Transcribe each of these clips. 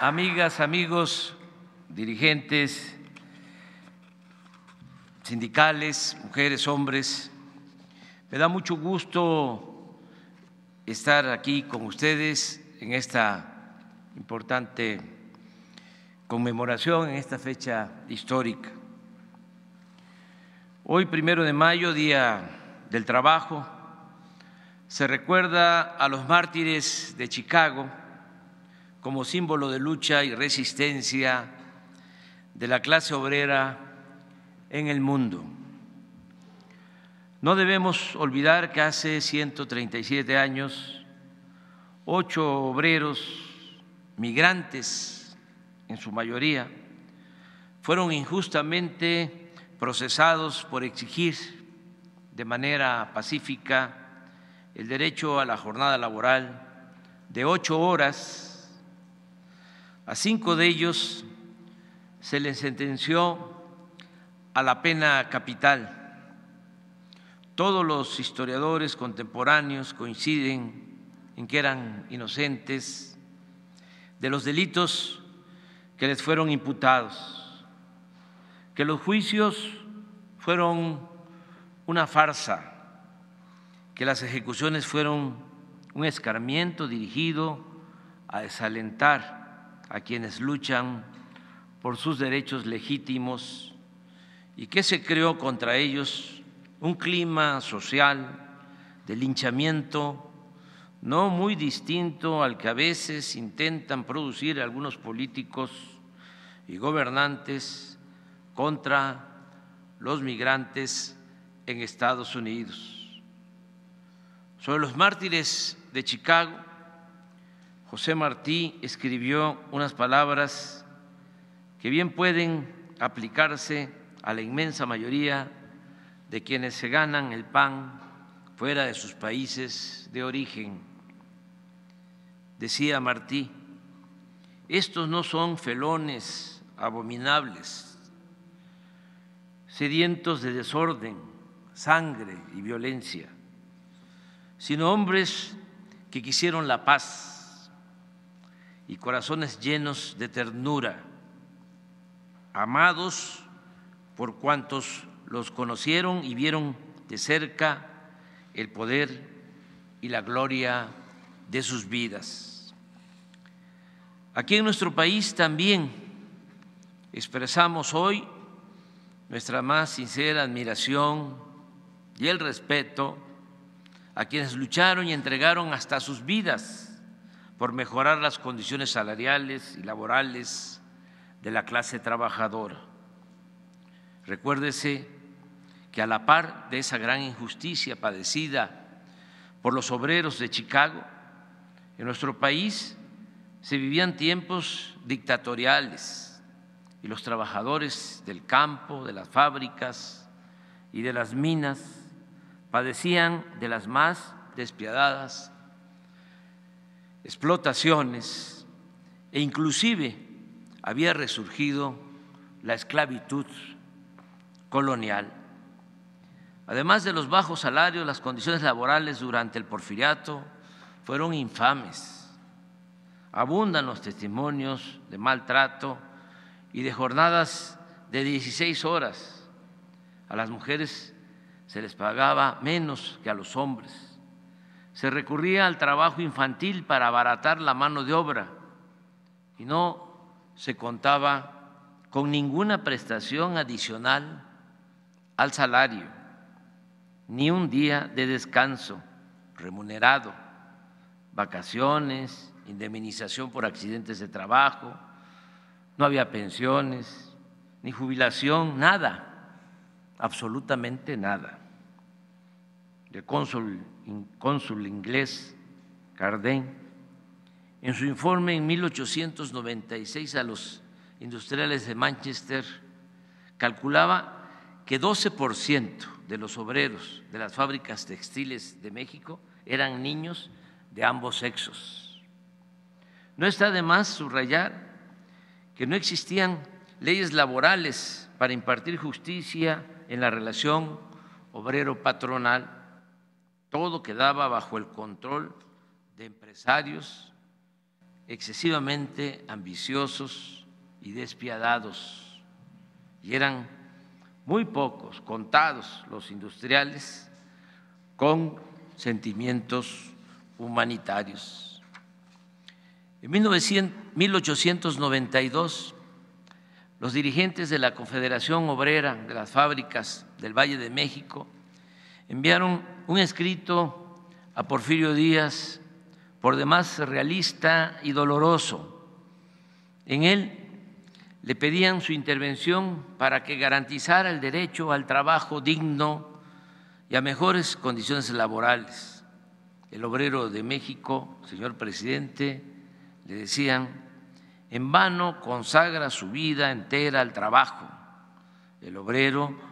Amigas, amigos, dirigentes sindicales, mujeres, hombres, me da mucho gusto estar aquí con ustedes en esta importante conmemoración, en esta fecha histórica. Hoy, primero de mayo, Día del Trabajo, se recuerda a los mártires de Chicago como símbolo de lucha y resistencia de la clase obrera en el mundo. No debemos olvidar que hace 137 años, ocho obreros migrantes, en su mayoría, fueron injustamente procesados por exigir de manera pacífica el derecho a la jornada laboral de ocho horas. A cinco de ellos se les sentenció a la pena capital. Todos los historiadores contemporáneos coinciden en que eran inocentes de los delitos que les fueron imputados, que los juicios fueron una farsa, que las ejecuciones fueron un escarmiento dirigido a desalentar a quienes luchan por sus derechos legítimos y que se creó contra ellos un clima social de linchamiento no muy distinto al que a veces intentan producir algunos políticos y gobernantes contra los migrantes en Estados Unidos. Sobre los mártires de Chicago, José Martí escribió unas palabras que bien pueden aplicarse a la inmensa mayoría de quienes se ganan el pan fuera de sus países de origen. Decía Martí, estos no son felones abominables, sedientos de desorden, sangre y violencia, sino hombres que quisieron la paz y corazones llenos de ternura, amados por cuantos los conocieron y vieron de cerca el poder y la gloria de sus vidas. Aquí en nuestro país también expresamos hoy nuestra más sincera admiración y el respeto a quienes lucharon y entregaron hasta sus vidas por mejorar las condiciones salariales y laborales de la clase trabajadora. Recuérdese que a la par de esa gran injusticia padecida por los obreros de Chicago, en nuestro país se vivían tiempos dictatoriales y los trabajadores del campo, de las fábricas y de las minas padecían de las más despiadadas explotaciones e inclusive había resurgido la esclavitud colonial. Además de los bajos salarios, las condiciones laborales durante el porfiriato fueron infames. Abundan los testimonios de maltrato y de jornadas de 16 horas. A las mujeres se les pagaba menos que a los hombres. Se recurría al trabajo infantil para abaratar la mano de obra y no se contaba con ninguna prestación adicional al salario, ni un día de descanso remunerado, vacaciones, indemnización por accidentes de trabajo, no había pensiones, ni jubilación, nada, absolutamente nada. El cónsul, inglés Cardén, en su informe en 1896 a los industriales de Manchester, calculaba que 12 por ciento de los obreros de las fábricas textiles de México eran niños de ambos sexos. No está de más subrayar que no existían leyes laborales para impartir justicia en la relación obrero-patronal. Todo quedaba bajo el control de empresarios excesivamente ambiciosos y despiadados. Y eran muy pocos, contados los industriales con sentimientos humanitarios. En 1892, los dirigentes de la Confederación Obrera de las Fábricas del Valle de México enviaron un escrito a Porfirio Díaz, por demás realista y doloroso. En él le pedían su intervención para que garantizara el derecho al trabajo digno y a mejores condiciones laborales. El obrero de México, señor presidente, le decían, en vano consagra su vida entera al trabajo. El obrero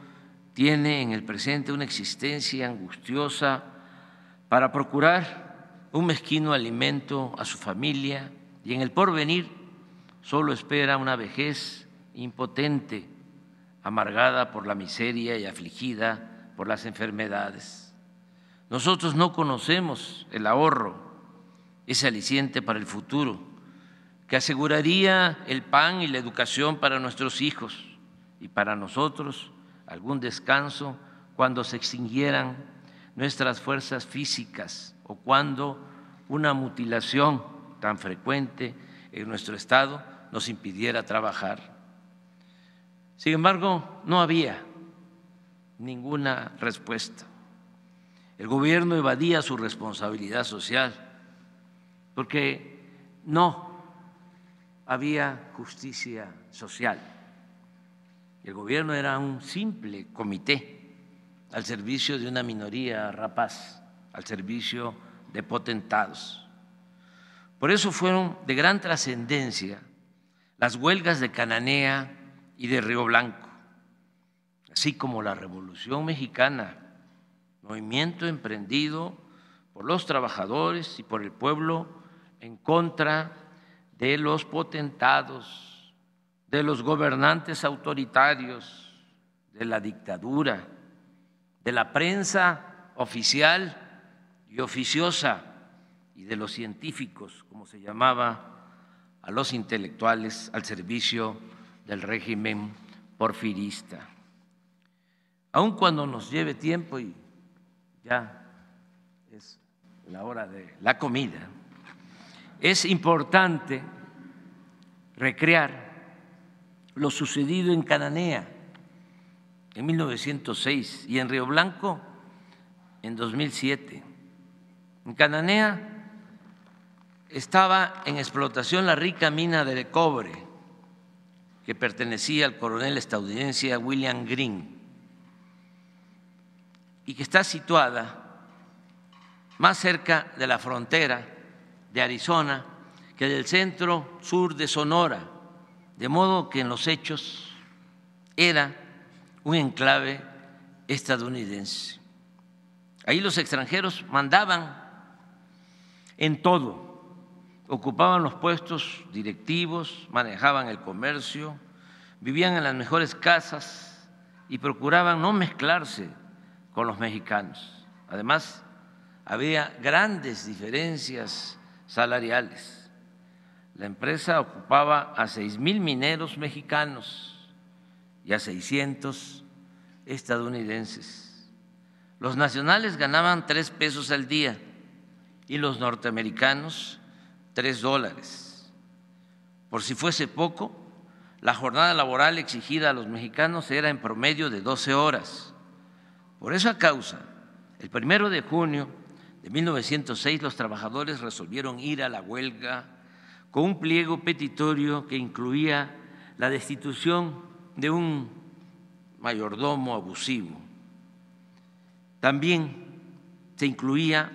tiene en el presente una existencia angustiosa para procurar un mezquino alimento a su familia y en el porvenir solo espera una vejez impotente, amargada por la miseria y afligida por las enfermedades. Nosotros no conocemos el ahorro, ese aliciente para el futuro, que aseguraría el pan y la educación para nuestros hijos y para nosotros algún descanso cuando se extinguieran nuestras fuerzas físicas o cuando una mutilación tan frecuente en nuestro Estado nos impidiera trabajar. Sin embargo, no había ninguna respuesta. El gobierno evadía su responsabilidad social porque no había justicia social. El gobierno era un simple comité al servicio de una minoría rapaz, al servicio de potentados. Por eso fueron de gran trascendencia las huelgas de Cananea y de Río Blanco, así como la Revolución Mexicana, movimiento emprendido por los trabajadores y por el pueblo en contra de los potentados de los gobernantes autoritarios, de la dictadura, de la prensa oficial y oficiosa y de los científicos, como se llamaba a los intelectuales al servicio del régimen porfirista. Aun cuando nos lleve tiempo y ya es la hora de la comida, es importante recrear lo sucedido en Cananea en 1906 y en Río Blanco en 2007. En Cananea estaba en explotación la rica mina de cobre que pertenecía al coronel estadounidense William Green y que está situada más cerca de la frontera de Arizona que del centro sur de Sonora de modo que en los hechos era un enclave estadounidense. Ahí los extranjeros mandaban en todo, ocupaban los puestos directivos, manejaban el comercio, vivían en las mejores casas y procuraban no mezclarse con los mexicanos. Además, había grandes diferencias salariales la empresa ocupaba a seis mil mineros mexicanos y a 600 estadounidenses. Los nacionales ganaban tres pesos al día y los norteamericanos tres dólares. Por si fuese poco, la jornada laboral exigida a los mexicanos era en promedio de 12 horas. Por esa causa, el primero de junio de 1906 los trabajadores resolvieron ir a la huelga con un pliego petitorio que incluía la destitución de un mayordomo abusivo. También se incluía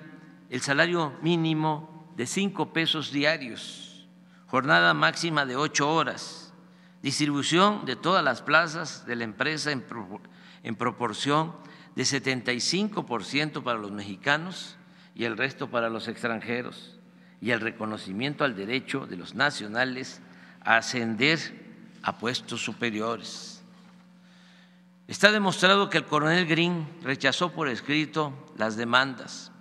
el salario mínimo de cinco pesos diarios, jornada máxima de ocho horas, distribución de todas las plazas de la empresa en, en proporción de 75% para los mexicanos y el resto para los extranjeros y el reconocimiento al derecho de los nacionales a ascender a puestos superiores. Está demostrado que el coronel Green rechazó por escrito las demandas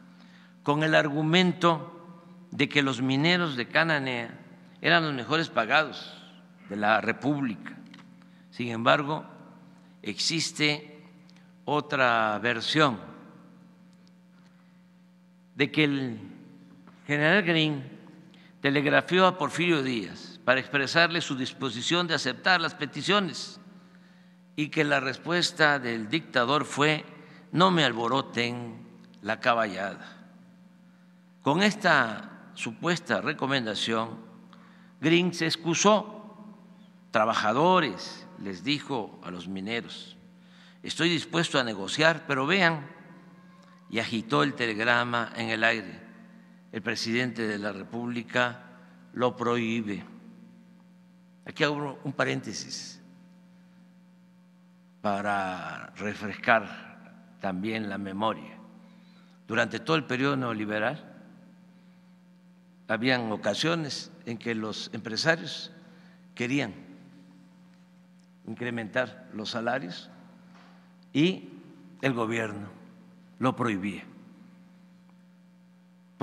con el argumento de que los mineros de Cananea eran los mejores pagados de la República. Sin embargo, existe otra versión de que el general Green telegrafió a Porfirio Díaz para expresarle su disposición de aceptar las peticiones y que la respuesta del dictador fue no me alboroten la caballada. Con esta supuesta recomendación, Green se excusó. Trabajadores, les dijo a los mineros, estoy dispuesto a negociar, pero vean, y agitó el telegrama en el aire. El presidente de la República lo prohíbe. Aquí hago un paréntesis para refrescar también la memoria. Durante todo el periodo neoliberal habían ocasiones en que los empresarios querían incrementar los salarios y el gobierno lo prohibía,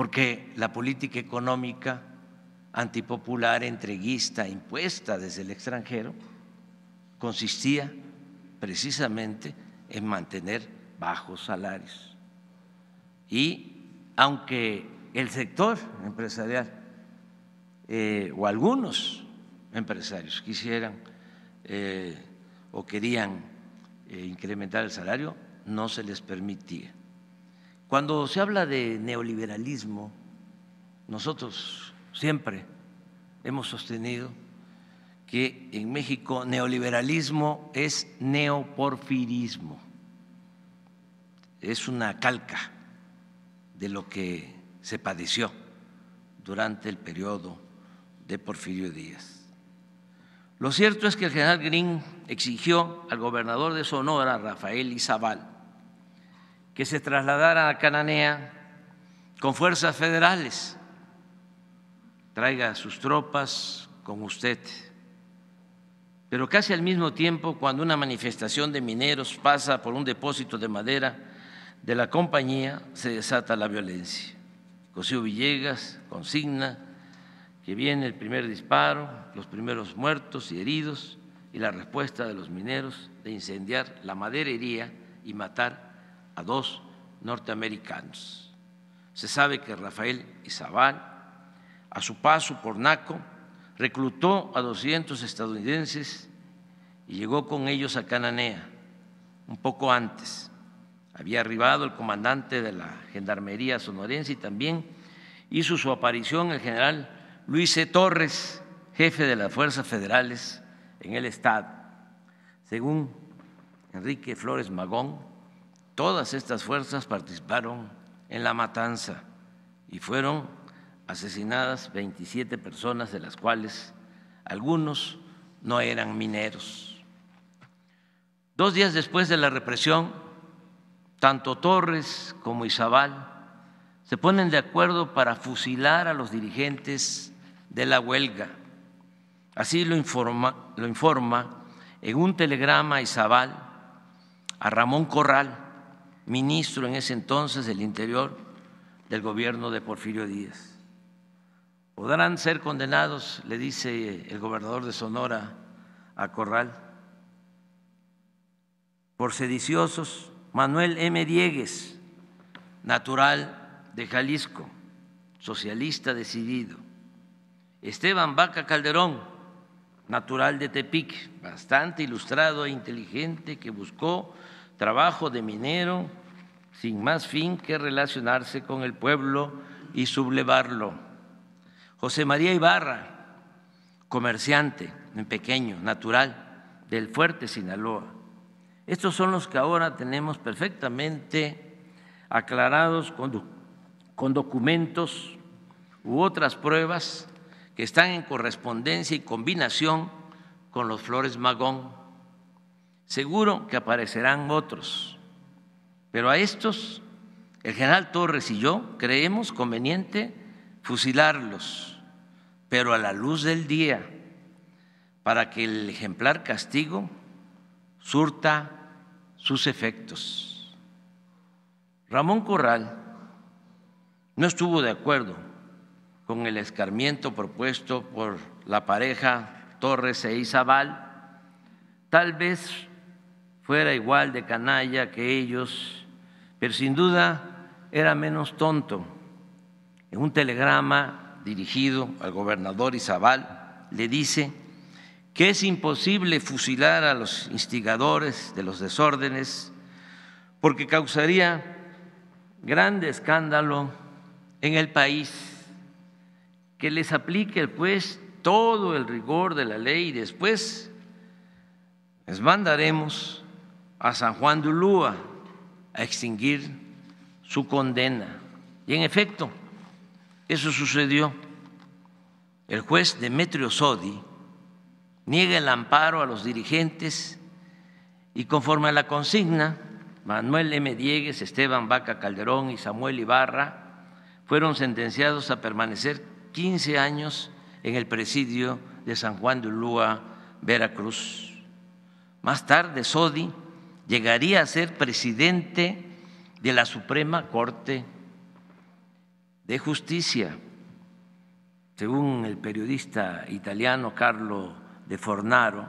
porque la política económica antipopular, entreguista, impuesta desde el extranjero, consistía precisamente en mantener bajos salarios. Y aunque el sector empresarial eh, o algunos empresarios quisieran eh, o querían eh, incrementar el salario, no se les permitía. Cuando se habla de neoliberalismo, nosotros siempre hemos sostenido que en México neoliberalismo es neoporfirismo, es una calca de lo que se padeció durante el periodo de Porfirio Díaz. Lo cierto es que el general Green exigió al gobernador de Sonora, Rafael Izabal, que se trasladara a Cananea con fuerzas federales. Traiga sus tropas con usted pero casi al mismo tiempo, cuando una manifestación de mineros pasa por un depósito de madera de la compañía, se desata la violencia. Cosío Villegas consigna que viene el primer disparo, los primeros muertos y heridos y la respuesta de los mineros de incendiar la maderería y matar a dos norteamericanos. Se sabe que Rafael Izabal, a su paso por Naco, reclutó a 200 estadounidenses y llegó con ellos a Cananea un poco antes. Había arribado el comandante de la Gendarmería sonorense y también hizo su aparición el general Luis C. Torres, jefe de las fuerzas federales en el Estado. Según Enrique Flores Magón, todas estas fuerzas participaron en la matanza y fueron asesinadas 27 personas, de las cuales algunos no eran mineros. Dos días después de la represión, tanto Torres como Izabal se ponen de acuerdo para fusilar a los dirigentes de la huelga. Así lo informa, lo informa en un telegrama Izabal a Ramón Corral, ministro en ese entonces del Interior del gobierno de Porfirio Díaz podrán ser condenados, le dice el gobernador de Sonora a Corral, por sediciosos Manuel M. Diegues, natural de Jalisco, socialista decidido, Esteban Vaca Calderón, natural de Tepic, bastante ilustrado e inteligente, que buscó trabajo de minero sin más fin que relacionarse con el pueblo y sublevarlo José María Ibarra, comerciante en pequeño, natural, del fuerte Sinaloa. Estos son los que ahora tenemos perfectamente aclarados con, con documentos u otras pruebas que están en correspondencia y combinación con los Flores Magón. Seguro que aparecerán otros, pero a estos el general Torres y yo creemos conveniente fusilarlos, pero a la luz del día, para que el ejemplar castigo surta sus efectos. Ramón Corral no estuvo de acuerdo con el escarmiento propuesto por la pareja Torres e Izabal, tal vez fuera igual de canalla que ellos, pero sin duda era menos tonto. En un telegrama dirigido al gobernador Izabal le dice que es imposible fusilar a los instigadores de los desórdenes porque causaría grande escándalo en el país, que les aplique pues todo el rigor de la ley y después les mandaremos a San Juan de Ulúa a extinguir su condena. Y en efecto, eso sucedió. El juez Demetrio Sodi niega el amparo a los dirigentes y conforme a la consigna, Manuel M. Diegues, Esteban Vaca Calderón y Samuel Ibarra fueron sentenciados a permanecer 15 años en el presidio de San Juan de Ulúa, Veracruz. Más tarde, Sodi llegaría a ser presidente de la Suprema Corte de Justicia. Según el periodista italiano Carlo de Fornaro,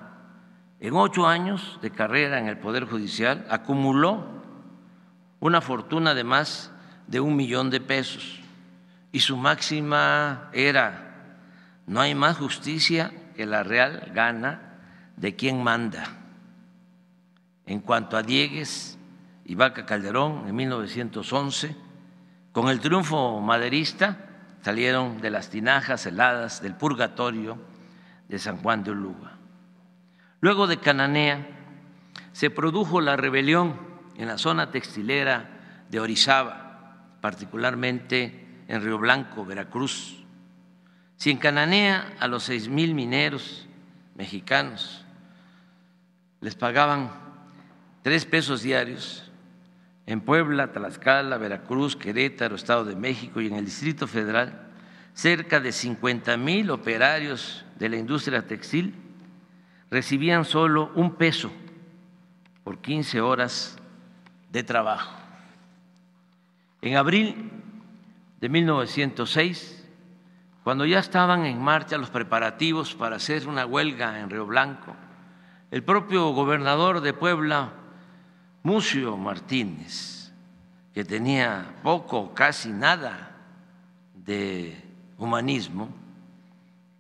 en ocho años de carrera en el Poder Judicial acumuló una fortuna de más de un millón de pesos y su máxima era, no hay más justicia que la real gana de quien manda. En cuanto a Diegues y Vaca Calderón, en 1911, con el triunfo maderista salieron de las tinajas heladas del purgatorio de San Juan de Uluga. Luego de Cananea se produjo la rebelión en la zona textilera de Orizaba, particularmente en Río Blanco, Veracruz. Si en Cananea a los seis mil mineros mexicanos les pagaban tres pesos diarios, en Puebla, Tlaxcala, Veracruz, Querétaro, Estado de México y en el Distrito Federal, cerca de 50 mil operarios de la industria textil recibían solo un peso por 15 horas de trabajo. En abril de 1906, cuando ya estaban en marcha los preparativos para hacer una huelga en Río Blanco, el propio gobernador de Puebla, Mucio Martínez, que tenía poco, casi nada de humanismo,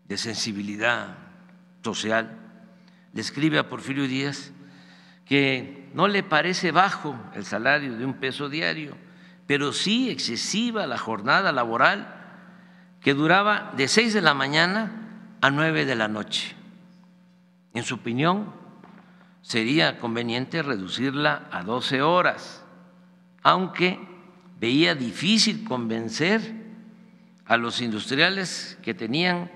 de sensibilidad social, le a Porfirio Díaz que no le parece bajo el salario de un peso diario, pero sí excesiva la jornada laboral que duraba de seis de la mañana a nueve de la noche. En su opinión, sería conveniente reducirla a 12 horas, aunque veía difícil convencer a los industriales que tenían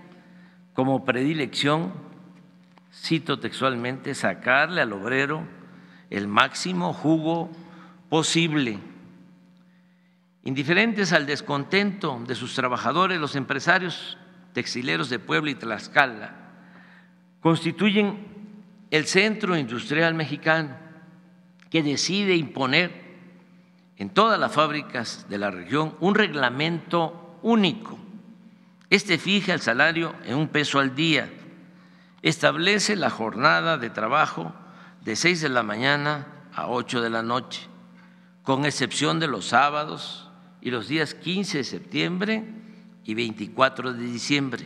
como predilección, cito textualmente, sacarle al obrero el máximo jugo posible. Indiferentes al descontento de sus trabajadores, los empresarios textileros de Puebla y Tlaxcala constituyen el centro industrial mexicano que decide imponer en todas las fábricas de la región un reglamento único. Este fija el salario en un peso al día, establece la jornada de trabajo de 6 de la mañana a 8 de la noche, con excepción de los sábados y los días 15 de septiembre y 24 de diciembre,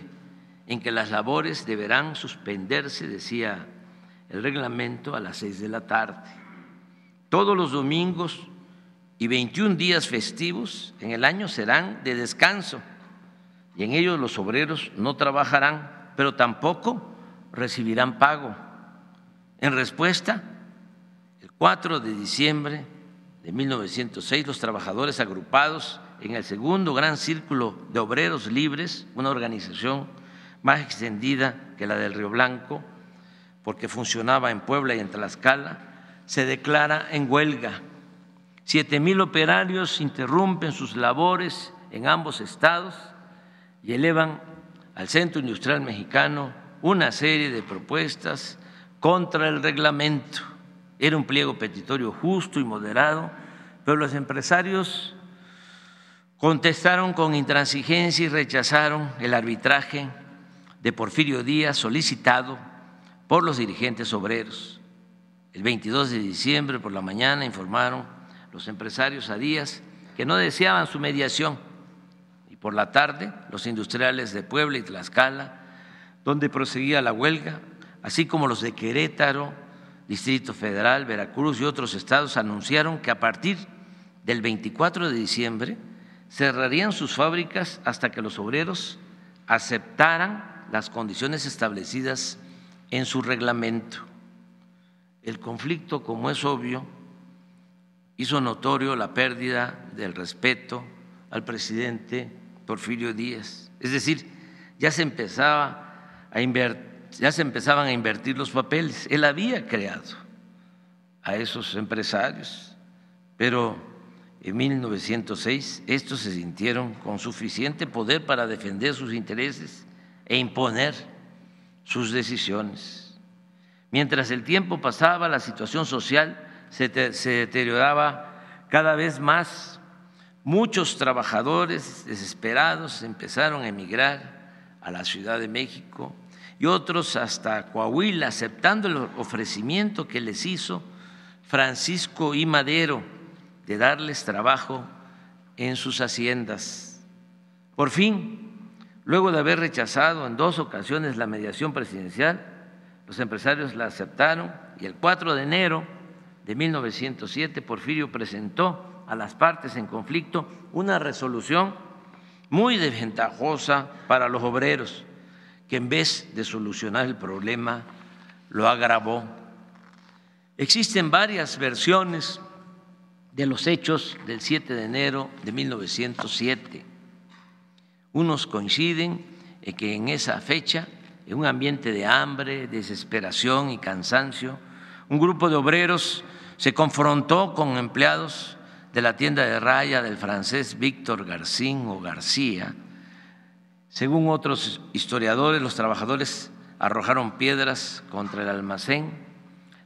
en que las labores deberán suspenderse, decía el reglamento, a las 6 de la tarde. Todos los domingos y 21 días festivos en el año serán de descanso y en ellos los obreros no trabajarán, pero tampoco recibirán pago. En respuesta, el 4 de diciembre de 1906, los trabajadores agrupados en el segundo gran círculo de obreros libres, una organización más extendida que la del Río Blanco, porque funcionaba en Puebla y en Tlaxcala, se declara en huelga. Siete mil operarios interrumpen sus labores en ambos estados y elevan al Centro Industrial Mexicano una serie de propuestas contra el reglamento. Era un pliego petitorio justo y moderado, pero los empresarios contestaron con intransigencia y rechazaron el arbitraje de Porfirio Díaz solicitado por los dirigentes obreros. El 22 de diciembre por la mañana informaron los empresarios a Díaz que no deseaban su mediación y por la tarde los industriales de Puebla y Tlaxcala, donde proseguía la huelga, así como los de Querétaro, Distrito Federal, Veracruz y otros estados anunciaron que a partir del 24 de diciembre cerrarían sus fábricas hasta que los obreros aceptaran las condiciones establecidas en su reglamento. El conflicto, como es obvio, hizo notorio la pérdida del respeto al presidente Porfirio Díaz. Es decir, ya se empezaba a ya se empezaban a invertir los papeles. Él había creado a esos empresarios, pero en 1906 estos se sintieron con suficiente poder para defender sus intereses e imponer sus decisiones. Mientras el tiempo pasaba, la situación social se, deterioraba cada vez más. Muchos trabajadores desesperados empezaron a emigrar a la Ciudad de México y otros hasta Coahuila, aceptando el ofrecimiento que les hizo Francisco I. Madero de darles trabajo en sus haciendas. Por fin, luego de haber rechazado en dos ocasiones la mediación presidencial, los empresarios la aceptaron y el 4 de enero de 1907 Porfirio presentó a las partes en conflicto una resolución muy desventajosa para los obreros, que en vez de solucionar el problema lo agravó. Existen varias versiones de los hechos del 7 de enero de 1907. Unos coinciden en que en esa fecha, en un ambiente de hambre, desesperación y cansancio, un grupo de obreros se confrontó con empleados de la tienda de raya del francés Víctor Garcín o García. Según otros historiadores, los trabajadores arrojaron piedras contra el almacén,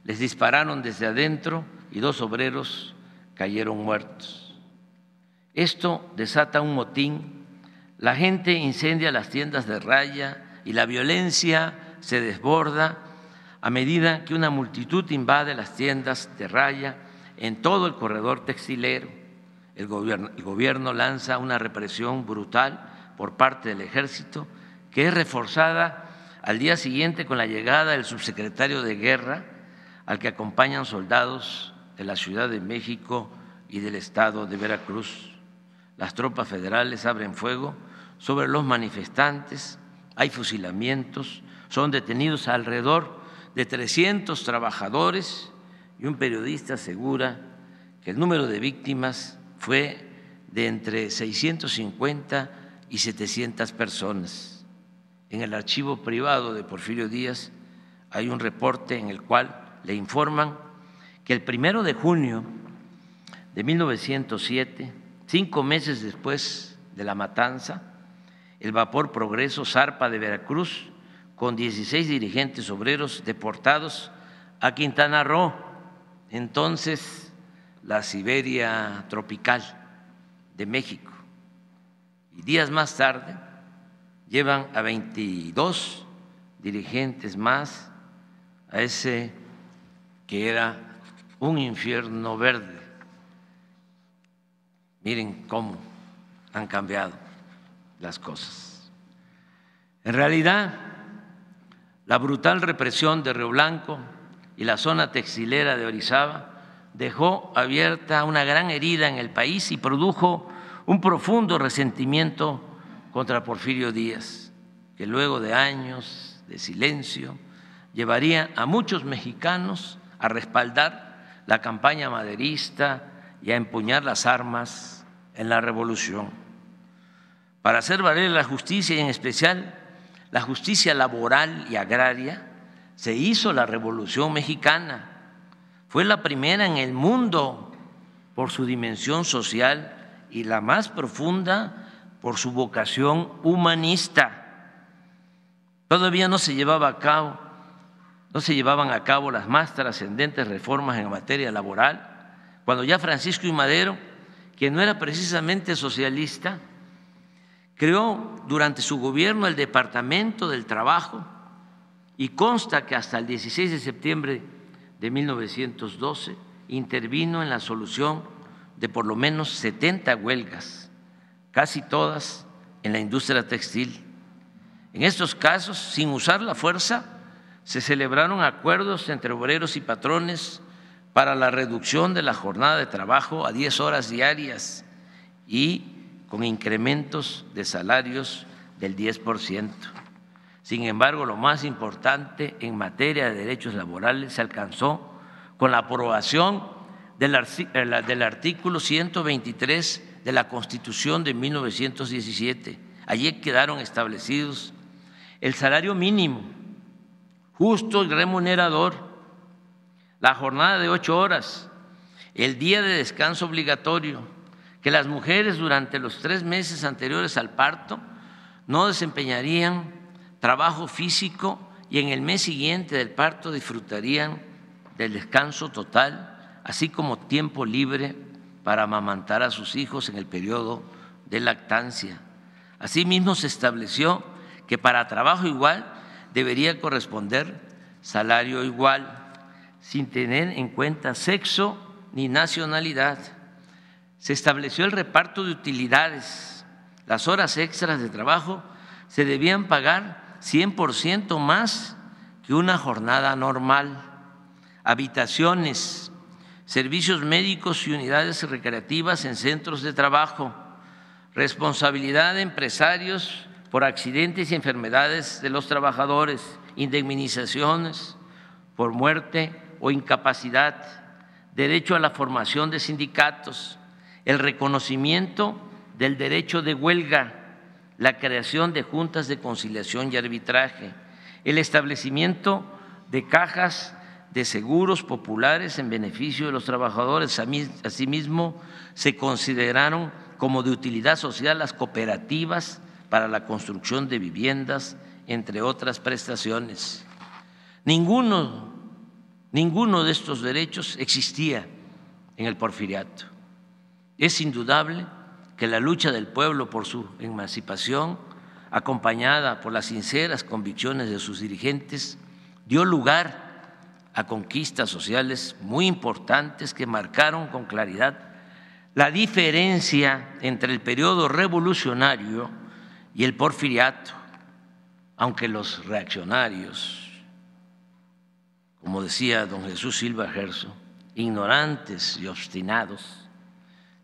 les dispararon desde adentro y dos obreros cayeron muertos. Esto desata un motín, la gente incendia las tiendas de raya y la violencia se desborda a medida que una multitud invade las tiendas de raya en todo el corredor textilero. El gobierno, el gobierno lanza una represión brutal por parte del ejército que es reforzada al día siguiente con la llegada del subsecretario de guerra al que acompañan soldados de la Ciudad de México y del estado de Veracruz. Las tropas federales abren fuego sobre los manifestantes, hay fusilamientos, son detenidos alrededor de 300 trabajadores y un periodista asegura que el número de víctimas fue de entre 650 y 700 personas. En el archivo privado de Porfirio Díaz hay un reporte en el cual le informan que el primero de junio de 1907, cinco meses después de la matanza, el vapor Progreso zarpa de Veracruz con 16 dirigentes obreros deportados a Quintana Roo, entonces la Siberia tropical de México. Y días más tarde llevan a 22 dirigentes más a ese que era un infierno verde Miren cómo han cambiado las cosas. En realidad, la brutal represión de Río Blanco y la zona textilera de Orizaba dejó abierta una gran herida en el país y produjo un profundo resentimiento contra Porfirio Díaz, que luego de años de silencio llevaría a muchos mexicanos a respaldar la campaña maderista y a empuñar las armas en la revolución. Para hacer valer la justicia y en especial la justicia laboral y agraria, se hizo la revolución mexicana. Fue la primera en el mundo por su dimensión social y la más profunda por su vocación humanista. Todavía no se llevaba a cabo, no se llevaban a cabo las más trascendentes reformas en materia laboral, cuando ya Francisco y Madero que no era precisamente socialista, creó durante su gobierno el Departamento del Trabajo y consta que hasta el 16 de septiembre de 1912 intervino en la solución de por lo menos 70 huelgas, casi todas en la industria textil. En estos casos, sin usar la fuerza, se celebraron acuerdos entre obreros y patrones para la reducción de la jornada de trabajo a 10 horas diarias y con incrementos de salarios del 10%. Sin embargo, lo más importante en materia de derechos laborales se alcanzó con la aprobación del, eh, artículo 123 de la Constitución de 1917. Allí quedaron establecidos el salario mínimo, justo y remunerador, la jornada de ocho horas, el día de descanso obligatorio, que las mujeres durante los tres meses anteriores al parto no desempeñarían trabajo físico y en el mes siguiente del parto disfrutarían del descanso total, así como tiempo libre para amamantar a sus hijos en el periodo de lactancia. Asimismo, se estableció que para trabajo igual debería corresponder salario igual, sin tener en cuenta sexo ni nacionalidad. Se estableció el reparto de utilidades. Las horas extras de trabajo se debían pagar 100% más que una jornada normal, habitaciones, servicios médicos y unidades recreativas en centros de trabajo, responsabilidad de empresarios por accidentes y enfermedades de los trabajadores, indemnizaciones por muerte o incapacidad, derecho a la formación de sindicatos, el reconocimiento del derecho de huelga la creación de juntas de conciliación y arbitraje, el establecimiento de cajas de seguros populares en beneficio de los trabajadores. Asimismo, se consideraron como de utilidad social las cooperativas para la construcción de viviendas, entre otras prestaciones. Ninguno, ninguno de estos derechos existía en el porfiriato. Es indudable que la lucha del pueblo por su emancipación, acompañada por las sinceras convicciones de sus dirigentes, dio lugar a conquistas sociales muy importantes que marcaron con claridad la diferencia entre el periodo revolucionario y el porfiriato, aunque los reaccionarios, como decía don Jesús Silva Gerso, ignorantes y obstinados,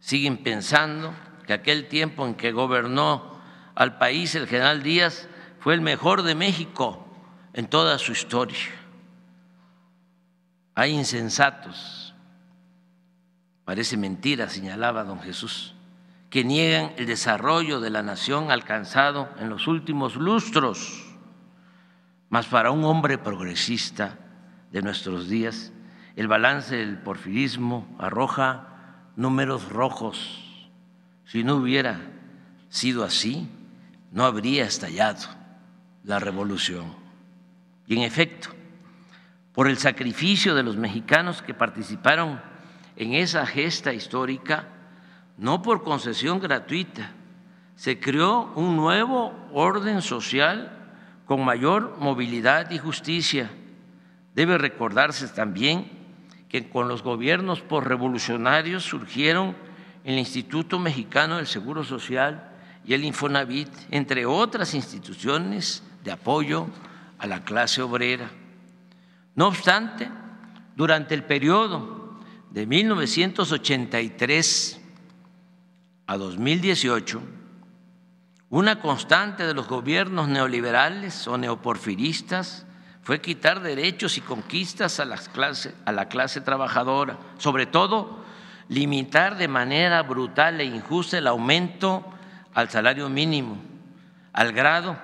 siguen pensando que aquel tiempo en que gobernó al país el general Díaz fue el mejor de México en toda su historia. Hay insensatos, parece mentira, señalaba don Jesús, que niegan el desarrollo de la nación alcanzado en los últimos lustros. Mas para un hombre progresista de nuestros días, el balance del porfirismo arroja números rojos si no hubiera sido así, no habría estallado la revolución. Y en efecto, por el sacrificio de los mexicanos que participaron en esa gesta histórica, no por concesión gratuita, se creó un nuevo orden social con mayor movilidad y justicia. Debe recordarse también que con los gobiernos por revolucionarios surgieron el Instituto Mexicano del Seguro Social y el Infonavit, entre otras instituciones de apoyo a la clase obrera. No obstante, durante el periodo de 1983 a 2018, una constante de los gobiernos neoliberales o neoporfiristas fue quitar derechos y conquistas a, a la clase trabajadora, sobre todo limitar de manera brutal e injusta el aumento al salario mínimo, al grado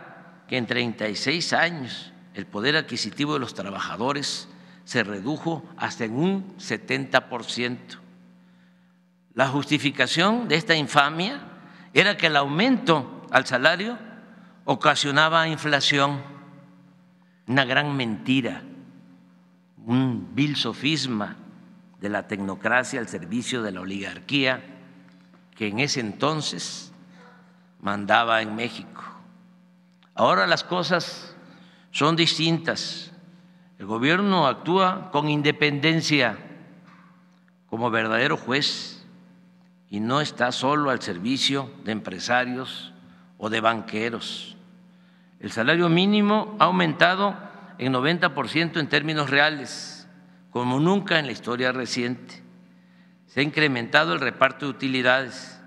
que en 36 años el poder adquisitivo de los trabajadores se redujo hasta un 70%. La justificación de esta infamia era que el aumento al salario ocasionaba inflación, una gran mentira, un vil sofisma de la tecnocracia al servicio de la oligarquía que en ese entonces mandaba en México. Ahora las cosas son distintas. El gobierno actúa con independencia como verdadero juez y no está solo al servicio de empresarios o de banqueros. El salario mínimo ha aumentado en 90% en términos reales, como nunca en la historia reciente. Se ha incrementado el reparto de utilidades.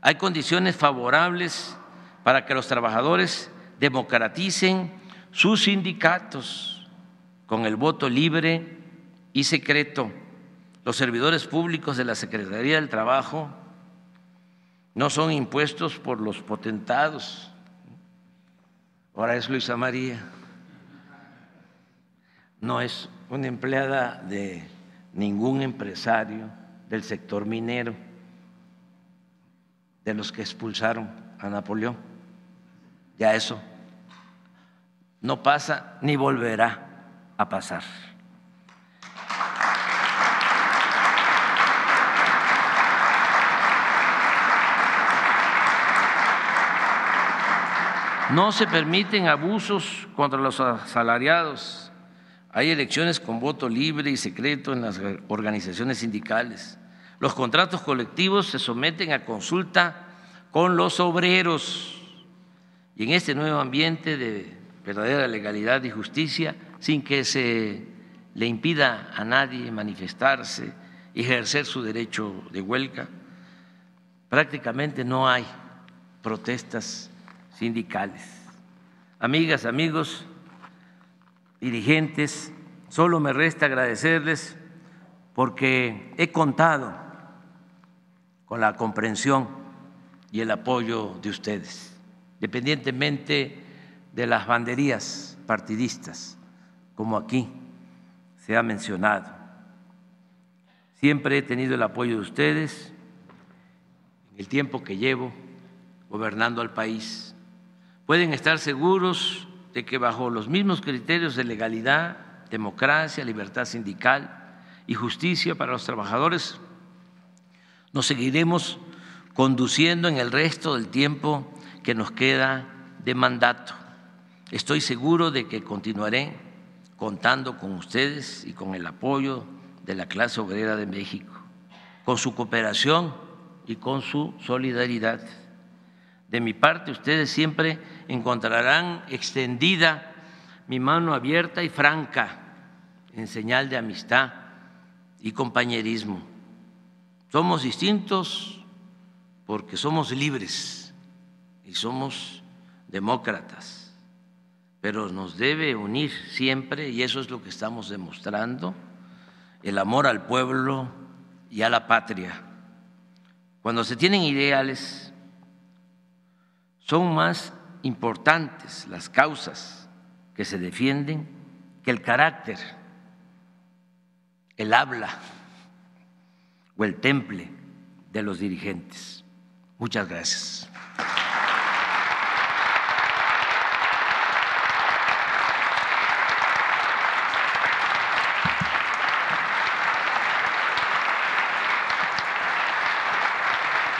Hay condiciones favorables para que los trabajadores democraticen sus sindicatos con el voto libre y secreto. Los servidores públicos de la Secretaría del Trabajo no son impuestos por los potentados. Ahora es Luisa María. No es una empleada de ningún empresario del sector minero, de los que expulsaron a Napoleón. Ya eso no pasa ni volverá a pasar. No se permiten abusos contra los asalariados. Hay elecciones con voto libre y secreto en las organizaciones sindicales. Los contratos colectivos se someten a consulta con los obreros. Y en este nuevo ambiente de verdadera legalidad y justicia, sin que se le impida a nadie manifestarse ejercer su derecho de huelga, prácticamente no hay protestas sindicales. Amigas, amigos, dirigentes, solo me resta agradecerles porque he contado con la comprensión y el apoyo de ustedes, independientemente de las banderías partidistas, como aquí se ha mencionado. Siempre he tenido el apoyo de ustedes en el tiempo que llevo gobernando al país pueden estar seguros de que bajo los mismos criterios de legalidad, democracia, libertad sindical y justicia para los trabajadores, nos seguiremos conduciendo en el resto del tiempo que nos queda de mandato. Estoy seguro de que continuaré contando con ustedes y con el apoyo de la clase obrera de México, con su cooperación y con su solidaridad. De mi parte, ustedes siempre encontrarán extendida mi mano abierta y franca en señal de amistad y compañerismo. Somos distintos porque somos libres y somos demócratas, pero nos debe unir siempre, y eso es lo que estamos demostrando, el amor al pueblo y a la patria. Cuando se tienen ideales, son más importantes las causas que se defienden que el carácter, el habla o el temple de los dirigentes. Muchas gracias.